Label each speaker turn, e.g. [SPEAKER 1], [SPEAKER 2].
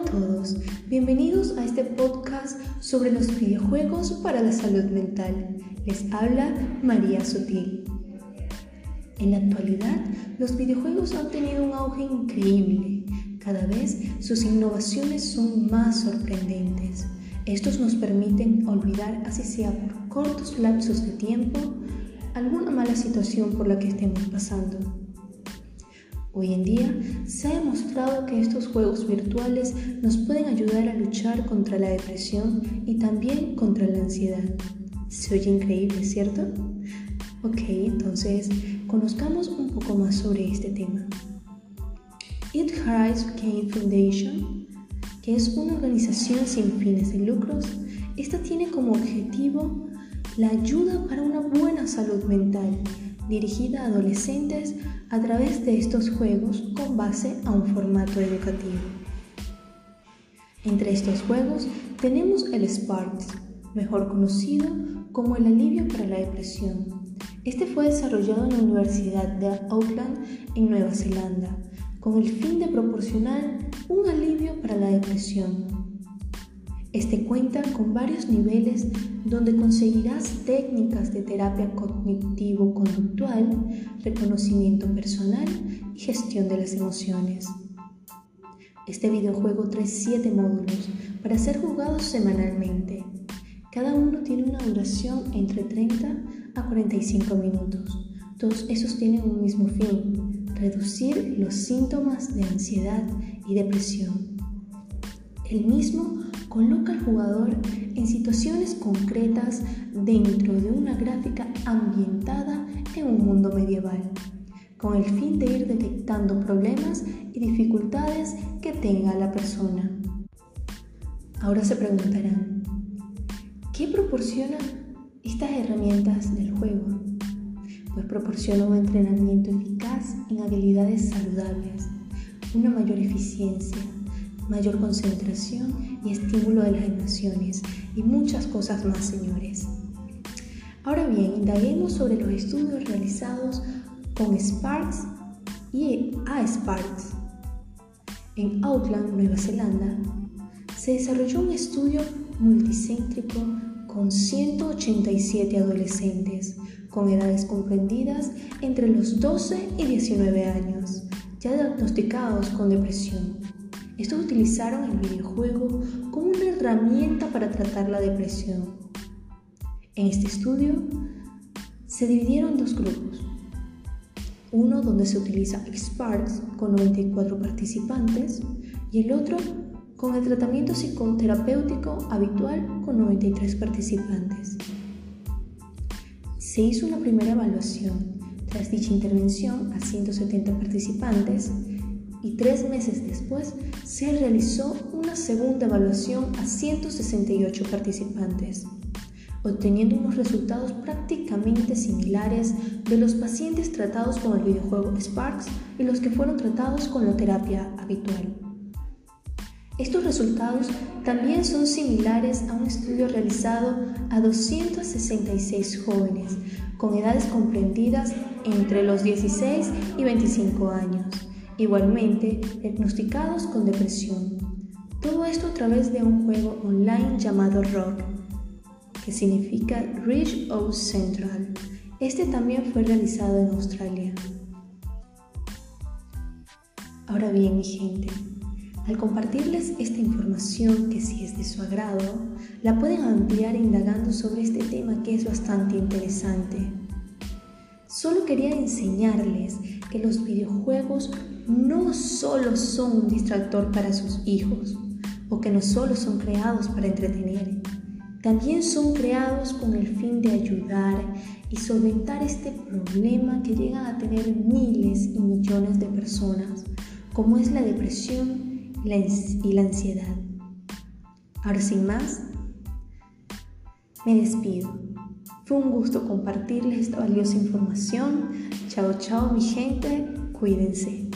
[SPEAKER 1] a todos, bienvenidos a este podcast sobre los videojuegos para la salud mental. Les habla María Sutil. En la actualidad, los videojuegos han tenido un auge increíble. Cada vez sus innovaciones son más sorprendentes. Estos nos permiten olvidar, así sea por cortos lapsos de tiempo, alguna mala situación por la que estemos pasando. Hoy en día se ha demostrado que estos juegos virtuales nos pueden ayudar a luchar contra la depresión y también contra la ansiedad. Se oye increíble, ¿cierto? Ok, entonces conozcamos un poco más sobre este tema. It Rise Game Foundation, que es una organización sin fines de lucros, esta tiene como objetivo la ayuda para una buena salud mental dirigida a adolescentes a través de estos juegos con base a un formato educativo. Entre estos juegos tenemos el Sparks, mejor conocido como el alivio para la depresión. Este fue desarrollado en la Universidad de Auckland en Nueva Zelanda con el fin de proporcionar un alivio para la depresión. Este cuenta con varios niveles donde conseguirás técnicas de terapia cognitivo-conductual, reconocimiento personal y gestión de las emociones. Este videojuego trae 7 módulos para ser jugados semanalmente. Cada uno tiene una duración entre 30 a 45 minutos. Todos esos tienen un mismo fin, reducir los síntomas de ansiedad y depresión. El mismo coloca al jugador en situaciones concretas dentro de una gráfica ambientada en un mundo medieval, con el fin de ir detectando problemas y dificultades que tenga la persona. Ahora se preguntarán, ¿qué proporcionan estas herramientas del juego? Pues proporciona un entrenamiento eficaz en habilidades saludables, una mayor eficiencia, mayor concentración y estímulo de las emociones y muchas cosas más, señores. Ahora bien, indaguemos sobre los estudios realizados con Sparks y a Sparks. En Auckland, Nueva Zelanda, se desarrolló un estudio multicéntrico con 187 adolescentes con edades comprendidas entre los 12 y 19 años, ya diagnosticados con depresión. Estos utilizaron el videojuego como una herramienta para tratar la depresión. En este estudio se dividieron dos grupos. Uno donde se utiliza Sparks con 94 participantes y el otro con el tratamiento psicoterapéutico habitual con 93 participantes. Se hizo una primera evaluación tras dicha intervención a 170 participantes y tres meses después se realizó una segunda evaluación a 168 participantes, obteniendo unos resultados prácticamente similares de los pacientes tratados con el videojuego Sparks y los que fueron tratados con la terapia habitual. Estos resultados también son similares a un estudio realizado a 266 jóvenes con edades comprendidas entre los 16 y 25 años igualmente diagnosticados con depresión. Todo esto a través de un juego online llamado Rock, que significa Ridge of Central. Este también fue realizado en Australia. Ahora bien, mi gente, al compartirles esta información que si es de su agrado, la pueden ampliar indagando sobre este tema que es bastante interesante. Solo quería enseñarles que los videojuegos no solo son un distractor para sus hijos o que no solo son creados para entretener, también son creados con el fin de ayudar y solventar este problema que llegan a tener miles y millones de personas, como es la depresión y la ansiedad. Ahora sin más, me despido. Fue un gusto compartirles esta valiosa información. Chao, chao mi gente, cuídense.